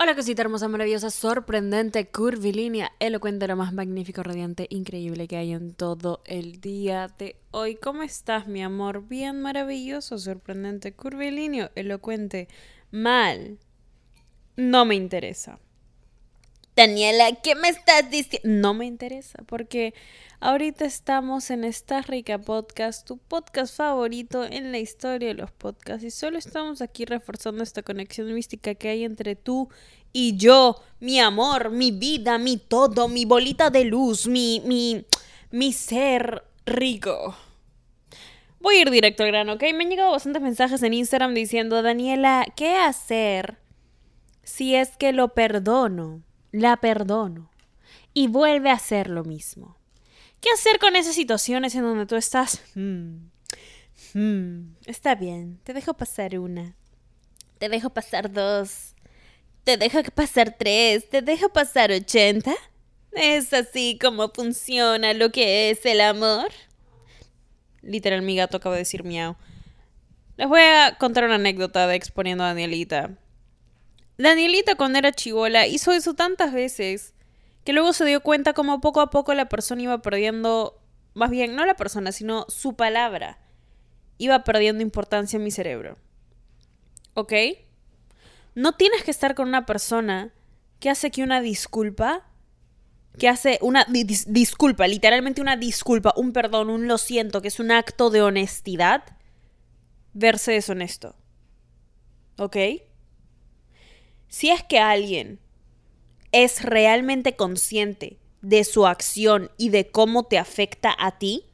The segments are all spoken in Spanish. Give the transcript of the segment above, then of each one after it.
Hola cosita hermosa, maravillosa, sorprendente, curvilínea, elocuente, lo más magnífico, radiante, increíble que hay en todo el día de hoy. ¿Cómo estás, mi amor? Bien, maravilloso, sorprendente, curvilíneo, elocuente, mal. No me interesa. Daniela, ¿qué me estás diciendo? No me interesa, porque ahorita estamos en esta rica podcast, tu podcast favorito en la historia de los podcasts, y solo estamos aquí reforzando esta conexión mística que hay entre tú y yo, mi amor, mi vida, mi todo, mi bolita de luz, mi, mi, mi ser rico. Voy a ir directo al grano, ¿ok? Me han llegado bastantes mensajes en Instagram diciendo, Daniela, ¿qué hacer si es que lo perdono? La perdono y vuelve a hacer lo mismo. ¿Qué hacer con esas situaciones en donde tú estás? Hmm, hmm, está bien, te dejo pasar una. Te dejo pasar dos. Te dejo pasar tres. Te dejo pasar ochenta. ¿Es así como funciona lo que es el amor? Literal, mi gato acaba de decir miau. Les voy a contar una anécdota de exponiendo a Danielita. Danielita cuando era chivola hizo eso tantas veces que luego se dio cuenta como poco a poco la persona iba perdiendo, más bien no la persona, sino su palabra, iba perdiendo importancia en mi cerebro. ¿Ok? No tienes que estar con una persona que hace que una disculpa, que hace una disculpa, literalmente una disculpa, un perdón, un lo siento, que es un acto de honestidad, verse deshonesto. ¿Ok? Si es que alguien es realmente consciente de su acción y de cómo te afecta a ti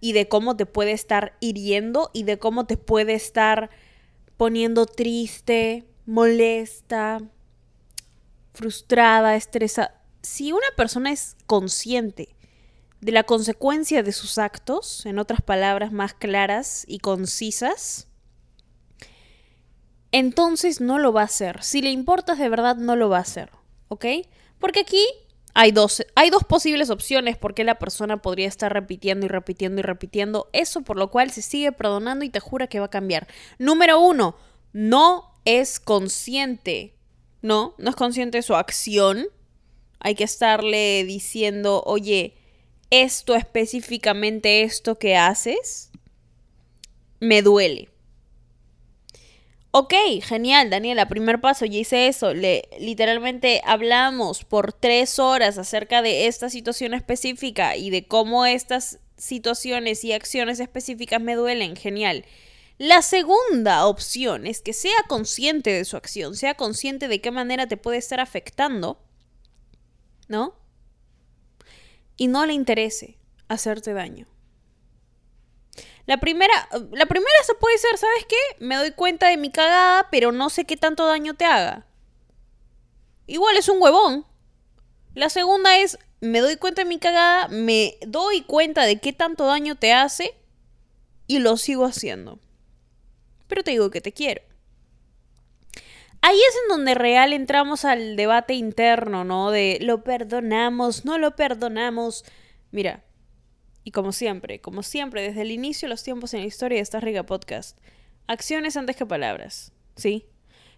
y de cómo te puede estar hiriendo y de cómo te puede estar poniendo triste, molesta, frustrada, estresada. Si una persona es consciente de la consecuencia de sus actos, en otras palabras más claras y concisas, entonces no lo va a hacer. Si le importas de verdad, no lo va a hacer. ¿Ok? Porque aquí hay dos, hay dos posibles opciones por qué la persona podría estar repitiendo y repitiendo y repitiendo eso, por lo cual se sigue perdonando y te jura que va a cambiar. Número uno, no es consciente. No, no es consciente de su acción. Hay que estarle diciendo, oye, esto específicamente, esto que haces, me duele. Ok, genial, Daniela, primer paso, ya hice eso. Le, literalmente hablamos por tres horas acerca de esta situación específica y de cómo estas situaciones y acciones específicas me duelen. Genial. La segunda opción es que sea consciente de su acción, sea consciente de qué manera te puede estar afectando, ¿no? Y no le interese hacerte daño. La primera, la primera se puede ser, ¿sabes qué? Me doy cuenta de mi cagada, pero no sé qué tanto daño te haga. Igual es un huevón. La segunda es, me doy cuenta de mi cagada, me doy cuenta de qué tanto daño te hace y lo sigo haciendo. Pero te digo que te quiero. Ahí es en donde real entramos al debate interno, ¿no? De lo perdonamos, no lo perdonamos. Mira, y como siempre, como siempre, desde el inicio de los tiempos en la historia de esta riga podcast, acciones antes que palabras, ¿sí?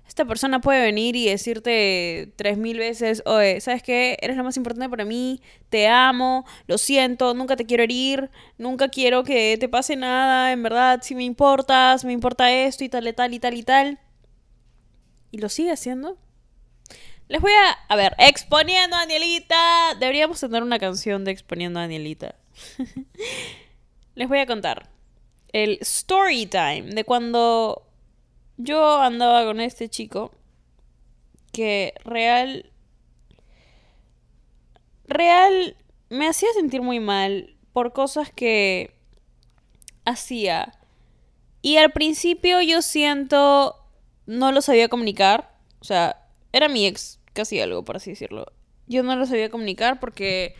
Esta persona puede venir y decirte tres mil veces, oye, ¿sabes qué? Eres lo más importante para mí, te amo, lo siento, nunca te quiero herir, nunca quiero que te pase nada, en verdad, si me importas, me importa esto y tal y tal y tal y tal. ¿Y lo sigue haciendo? Les voy a, a ver, exponiendo a Danielita. Deberíamos tener una canción de exponiendo a Danielita. Les voy a contar el story time de cuando yo andaba con este chico que real real me hacía sentir muy mal por cosas que hacía. Y al principio yo siento no lo sabía comunicar, o sea, era mi ex casi algo por así decirlo. Yo no lo sabía comunicar porque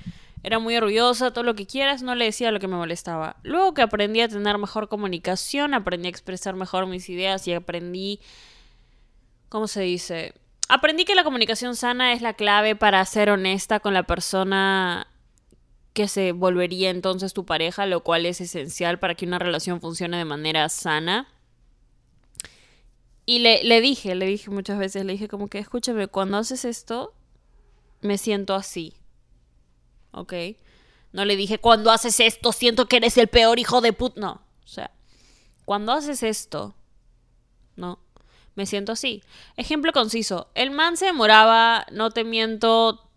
era muy orgullosa, todo lo que quieras, no le decía lo que me molestaba. Luego que aprendí a tener mejor comunicación, aprendí a expresar mejor mis ideas y aprendí, ¿cómo se dice? Aprendí que la comunicación sana es la clave para ser honesta con la persona que se volvería entonces tu pareja, lo cual es esencial para que una relación funcione de manera sana. Y le, le dije, le dije muchas veces, le dije como que, escúchame, cuando haces esto, me siento así. ¿Ok? No le dije, cuando haces esto, siento que eres el peor hijo de put. No. O sea, cuando haces esto, ¿no? Me siento así. Ejemplo conciso. El man se demoraba, no te miento,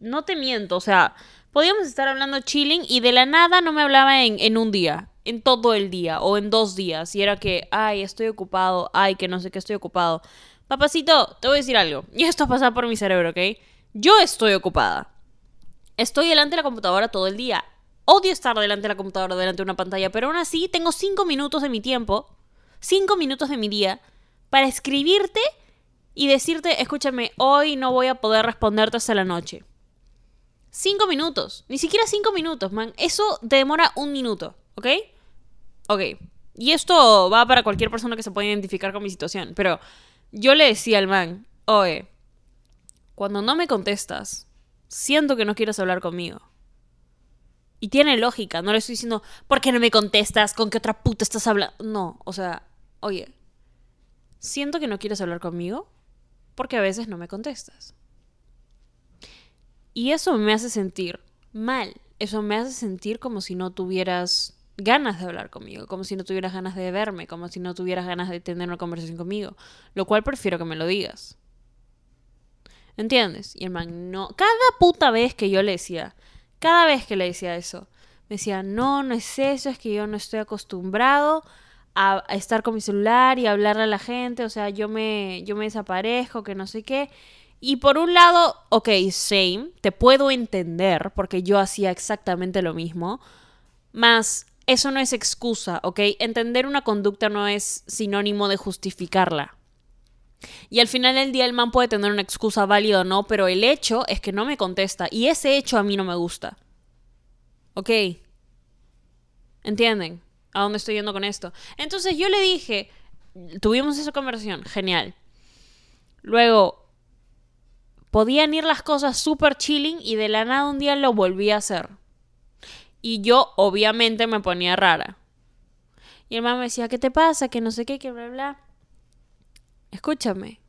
no te miento, o sea, podíamos estar hablando chilling y de la nada no me hablaba en, en un día, en todo el día o en dos días. Y era que, ay, estoy ocupado, ay, que no sé qué estoy ocupado. Papacito, te voy a decir algo. Y esto pasa por mi cerebro, ¿ok? Yo estoy ocupada. Estoy delante de la computadora todo el día. Odio estar delante de la computadora, delante de una pantalla, pero aún así tengo cinco minutos de mi tiempo, cinco minutos de mi día, para escribirte y decirte, escúchame, hoy no voy a poder responderte hasta la noche. Cinco minutos. Ni siquiera cinco minutos, man. Eso demora un minuto, ¿ok? Ok. Y esto va para cualquier persona que se pueda identificar con mi situación. Pero yo le decía al man, oye, cuando no me contestas, siento que no quieres hablar conmigo. Y tiene lógica, no le estoy diciendo, ¿por qué no me contestas? ¿Con qué otra puta estás hablando? No, o sea, oye, siento que no quieres hablar conmigo porque a veces no me contestas. Y eso me hace sentir mal. Eso me hace sentir como si no tuvieras ganas de hablar conmigo, como si no tuvieras ganas de verme, como si no tuvieras ganas de tener una conversación conmigo. Lo cual prefiero que me lo digas. ¿Entiendes? Y el man, no. Cada puta vez que yo le decía, cada vez que le decía eso, me decía, no, no es eso, es que yo no estoy acostumbrado a, estar con mi celular y hablarle a la gente, o sea, yo me, yo me desaparezco, que no sé qué. Y por un lado, ok, same, te puedo entender porque yo hacía exactamente lo mismo, más eso no es excusa, ok, entender una conducta no es sinónimo de justificarla. Y al final del día el man puede tener una excusa válida o no, pero el hecho es que no me contesta y ese hecho a mí no me gusta. ¿Ok? ¿Entienden? ¿A dónde estoy yendo con esto? Entonces yo le dije, tuvimos esa conversación, genial. Luego, podían ir las cosas súper chilling y de la nada un día lo volví a hacer. Y yo obviamente me ponía rara. Y el mamá me decía, ¿qué te pasa? Que no sé qué, que bla, bla. Escúchame,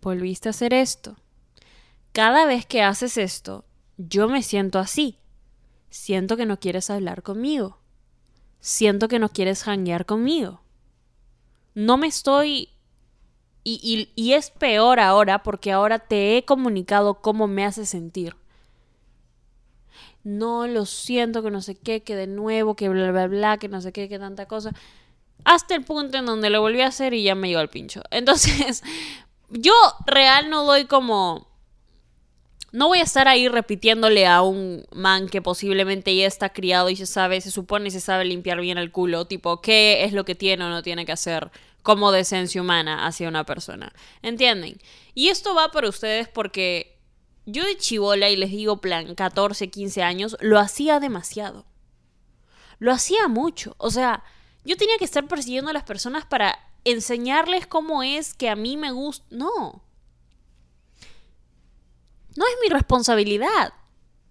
volviste a hacer esto. Cada vez que haces esto, yo me siento así. Siento que no quieres hablar conmigo. Siento que no quieres janguear conmigo. No me estoy y, es peor ahora porque ahora te he comunicado cómo me hace sentir. No, lo siento, que no sé qué, que de nuevo, que bla, bla, bla, que no sé qué, que tanta cosa. Hasta el punto en donde lo volví a hacer y ya me llegó el pincho. Entonces, yo real no doy como... No voy a estar ahí repitiéndole a un man que posiblemente ya está criado y se sabe, se supone y se sabe limpiar bien el culo, tipo, qué es lo que tiene o no tiene que hacer como decencia humana hacia una persona. ¿Entienden? Y esto va para ustedes porque yo de chivola, y les digo plan 14, 15 años, lo hacía demasiado. Lo hacía mucho. O sea, yo tenía que estar persiguiendo a las personas para enseñarles cómo es que a mí me gusta. No. No es mi responsabilidad.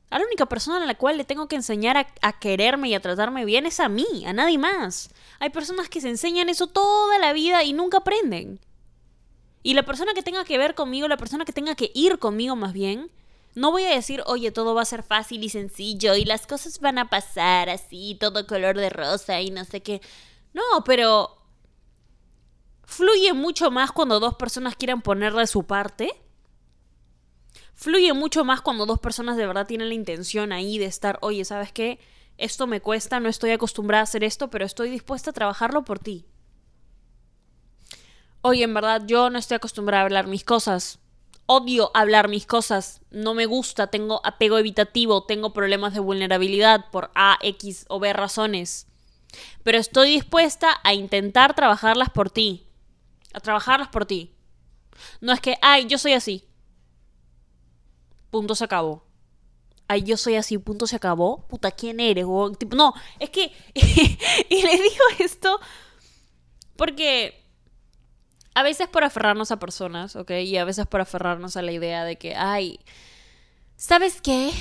A la única persona a la cual le tengo que enseñar a, quererme y a tratarme bien es a mí, a nadie más. Hay personas que se enseñan eso toda la vida y nunca aprenden. Y la persona que tenga que ver conmigo, la persona que tenga que ir conmigo más bien, no voy a decir, oye, todo va a ser fácil y sencillo y las cosas van a pasar así, todo color de rosa y no sé qué. No, pero fluye mucho más cuando dos personas quieran ponerle su parte fluye mucho más cuando dos personas de verdad tienen la intención ahí de estar, oye, ¿sabes qué? Esto me cuesta, no estoy acostumbrada a hacer esto, pero estoy dispuesta a trabajarlo por ti. Oye, en verdad, yo no estoy acostumbrada a hablar mis cosas. Odio hablar mis cosas. No me gusta, tengo apego evitativo, tengo problemas de vulnerabilidad por A, X o B razones. Pero estoy dispuesta a intentar trabajarlas por ti. A trabajarlas por ti. No es que, ay, yo soy así punto se acabó. Ay, yo soy así, punto se acabó. Puta, ¿quién eres? no, es que. y le digo esto porque a veces por aferrarnos a personas, ¿ok? Y a veces por aferrarnos a la idea de que, ay, ¿sabes qué?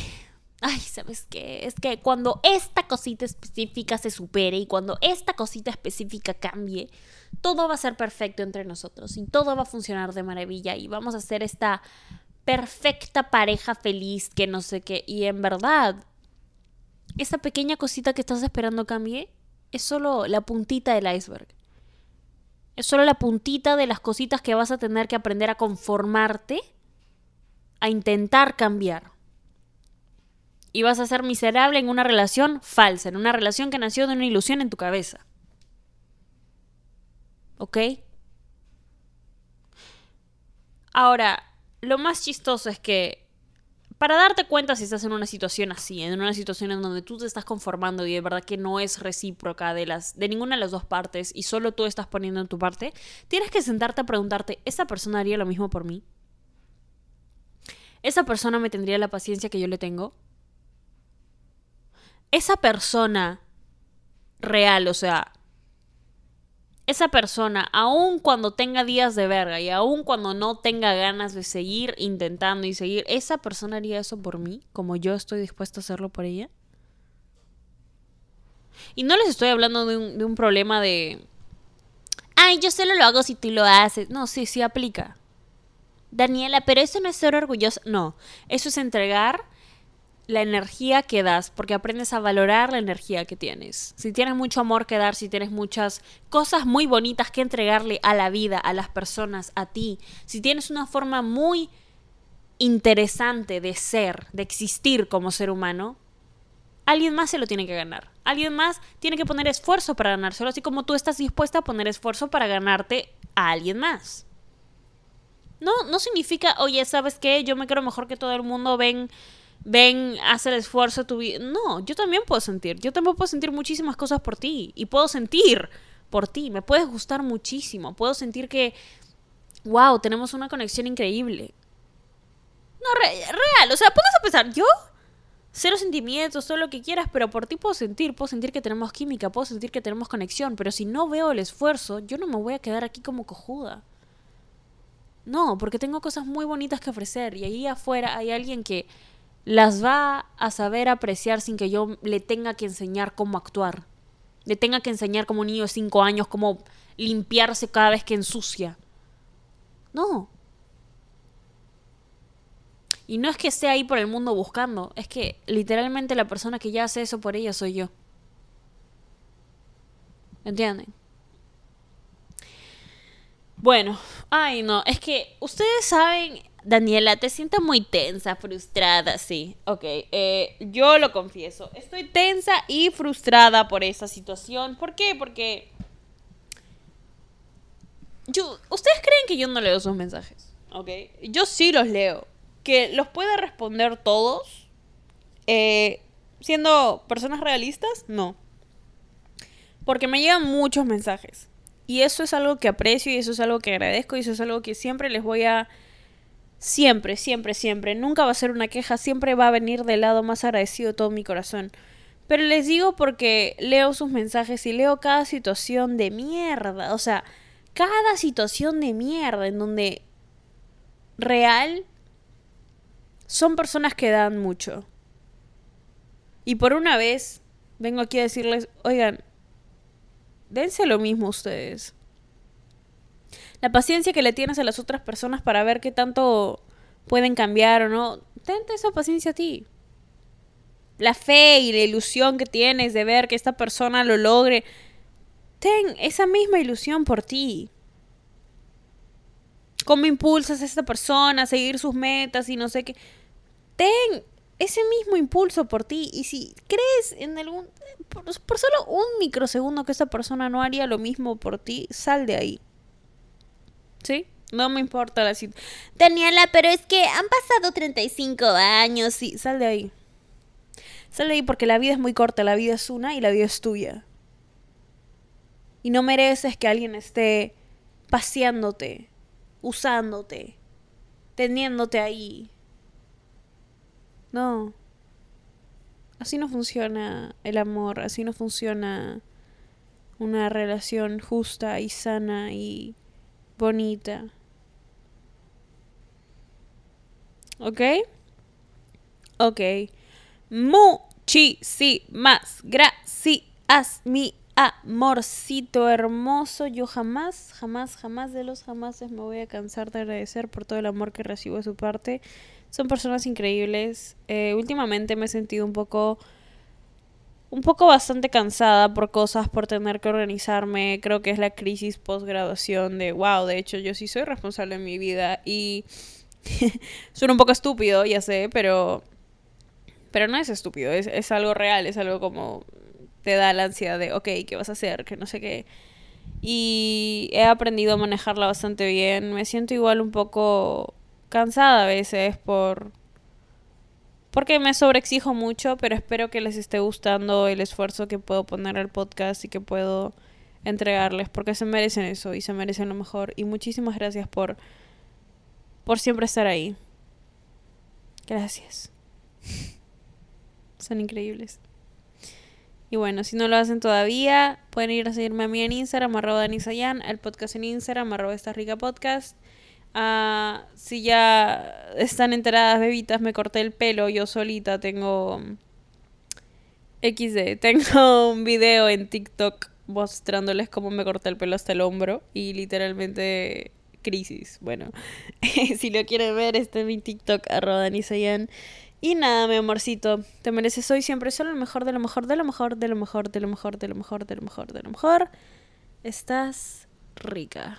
Ay, ¿sabes qué? Es que cuando esta cosita específica se supere y cuando esta cosita específica cambie, todo va a ser perfecto entre nosotros y todo va a funcionar de maravilla y vamos a ser esta perfecta pareja feliz que no sé qué. Y en verdad, esa pequeña cosita que estás esperando cambie es solo la puntita del iceberg. Es solo la puntita de las cositas que vas a tener que aprender a conformarte, a intentar cambiar. Y vas a ser miserable en una relación falsa, en una relación que nació de una ilusión en tu cabeza. ¿Ok? Ahora, lo más chistoso es que para darte cuenta si estás en una situación así, en una situación en donde tú te estás conformando y de verdad que no es recíproca de las de ninguna de las dos partes y solo tú estás poniendo en tu parte, tienes que sentarte a preguntarte, ¿esa persona haría lo mismo por mí? ¿Esa persona me tendría la paciencia que yo le tengo? ¿Esa persona real, o sea, esa persona, aun cuando tenga días de verga y aun cuando no tenga ganas de seguir intentando y seguir, ¿esa persona haría eso por mí como yo estoy dispuesto a hacerlo por ella? Y no les estoy hablando de un, de un problema de... Ay, yo solo lo hago si tú lo haces. No, sí, sí aplica. Daniela, pero eso no es ser orgullosa. No, eso es entregar la energía que das, porque aprendes a valorar la energía que tienes. Si tienes mucho amor que dar, si tienes muchas cosas muy bonitas que entregarle a la vida, a las personas, a ti, si tienes una forma muy interesante de ser, de existir como ser humano, alguien más se lo tiene que ganar. Alguien más tiene que poner esfuerzo para ganárselo, así como tú estás dispuesta a poner esfuerzo para ganarte a alguien más. No, no significa, oye, ¿sabes qué? Yo me quiero mejor que todo el mundo, ven ven, haz el esfuerzo tu vida. No, yo también puedo sentir. Yo también puedo sentir muchísimas cosas por ti. Y puedo sentir por ti. Me puedes gustar muchísimo. Puedo sentir que, wow, tenemos una conexión increíble. No, real. O sea, pongas a pensar, yo, cero sentimientos, todo lo que quieras, pero por ti puedo sentir. Puedo sentir que tenemos química, puedo sentir que tenemos conexión. Pero si no veo el esfuerzo, yo no me voy a quedar aquí como cojuda. No, porque tengo cosas muy bonitas que ofrecer. Y ahí afuera hay alguien que las va a saber apreciar sin que yo le tenga que enseñar cómo actuar. Le tenga que enseñar como un niño de 5 años cómo limpiarse cada vez que ensucia. No. Y no es que esté ahí por el mundo buscando, es que literalmente la persona que ya hace eso por ella soy yo. ¿Entienden? Bueno, ay no, es que ustedes saben Daniela, te siento muy tensa, frustrada, sí. Ok, eh, yo lo confieso. Estoy tensa y frustrada por esa situación. ¿Por qué? Porque... Yo, ¿Ustedes creen que yo no leo sus mensajes? Ok. Yo sí los leo. Que los pueda responder todos. Eh, siendo personas realistas, no. Porque me llegan muchos mensajes. Y eso es algo que aprecio y eso es algo que agradezco y eso es algo que siempre les voy a Siempre, siempre, siempre. Nunca va a ser una queja, siempre va a venir del lado más agradecido de todo mi corazón. Pero les digo porque leo sus mensajes y leo cada situación de mierda. O sea, cada situación de mierda en donde real son personas que dan mucho. Y por una vez vengo aquí a decirles, oigan, dense lo mismo ustedes la paciencia que le tienes a las otras personas para ver qué tanto pueden cambiar o no, tente esa paciencia a ti. La fe y la ilusión que tienes de ver que esta persona lo logre, ten esa misma ilusión por ti. ¿Cómo impulsas a esta persona a seguir sus metas y no sé qué? Ten ese mismo impulso por ti. Y si crees en algún. Por, por, solo un microsegundo que esta persona no haría lo mismo por ti, sal de ahí. ¿Sí? No me importa la situación. Daniela, pero es que han pasado 35 años. Sí, sal de ahí. Sal de ahí porque la vida es muy corta. La vida es una y la vida es tuya. Y no mereces que alguien esté paseándote, usándote, teniéndote ahí. No. Así no funciona el amor, así no funciona una relación justa y sana y bonita. ¿Ok? Ok. Muchísimas gracias, mi amorcito hermoso. Yo jamás, jamás, jamás de los jamases me voy a cansar de agradecer por todo el amor que recibo de su parte. Son personas increíbles. Eh, últimamente me he sentido un poco un poco bastante cansada por cosas, por tener que organizarme. Creo que es la crisis post graduación de, wow, de hecho yo sí soy responsable en mi vida y suena un poco estúpido, ya sé, pero pero no es estúpido, es, es algo real, es algo como te da la ansiedad de, ok, ¿qué vas a hacer? Que no sé qué. Y he aprendido a manejarla bastante bien. Me siento igual un poco cansada a veces por porque me sobreexijo mucho, pero espero que les esté gustando el esfuerzo que puedo poner al podcast y que puedo entregarles, porque se merecen eso y se merecen lo mejor. Y muchísimas gracias por, por siempre estar ahí. Gracias. Son increíbles. Y bueno, si no lo hacen todavía, pueden ir a seguirme a mí en Instagram, arroba Danisayan, el podcast en Instagram, arroba esta rica podcast. Ah, si ya están enteradas, bebitas, me corté el pelo yo solita. Tengo XD. Tengo un video en TikTok mostrándoles cómo me corté el pelo hasta el hombro. Y literalmente crisis. Bueno, si lo quieren ver, está en mi TikTok, arroba Y nada, mi amorcito, te mereces hoy siempre solo lo mejor, de lo mejor, de lo mejor, de lo mejor, de lo mejor, de lo mejor, de lo mejor, de lo mejor. Estás rica.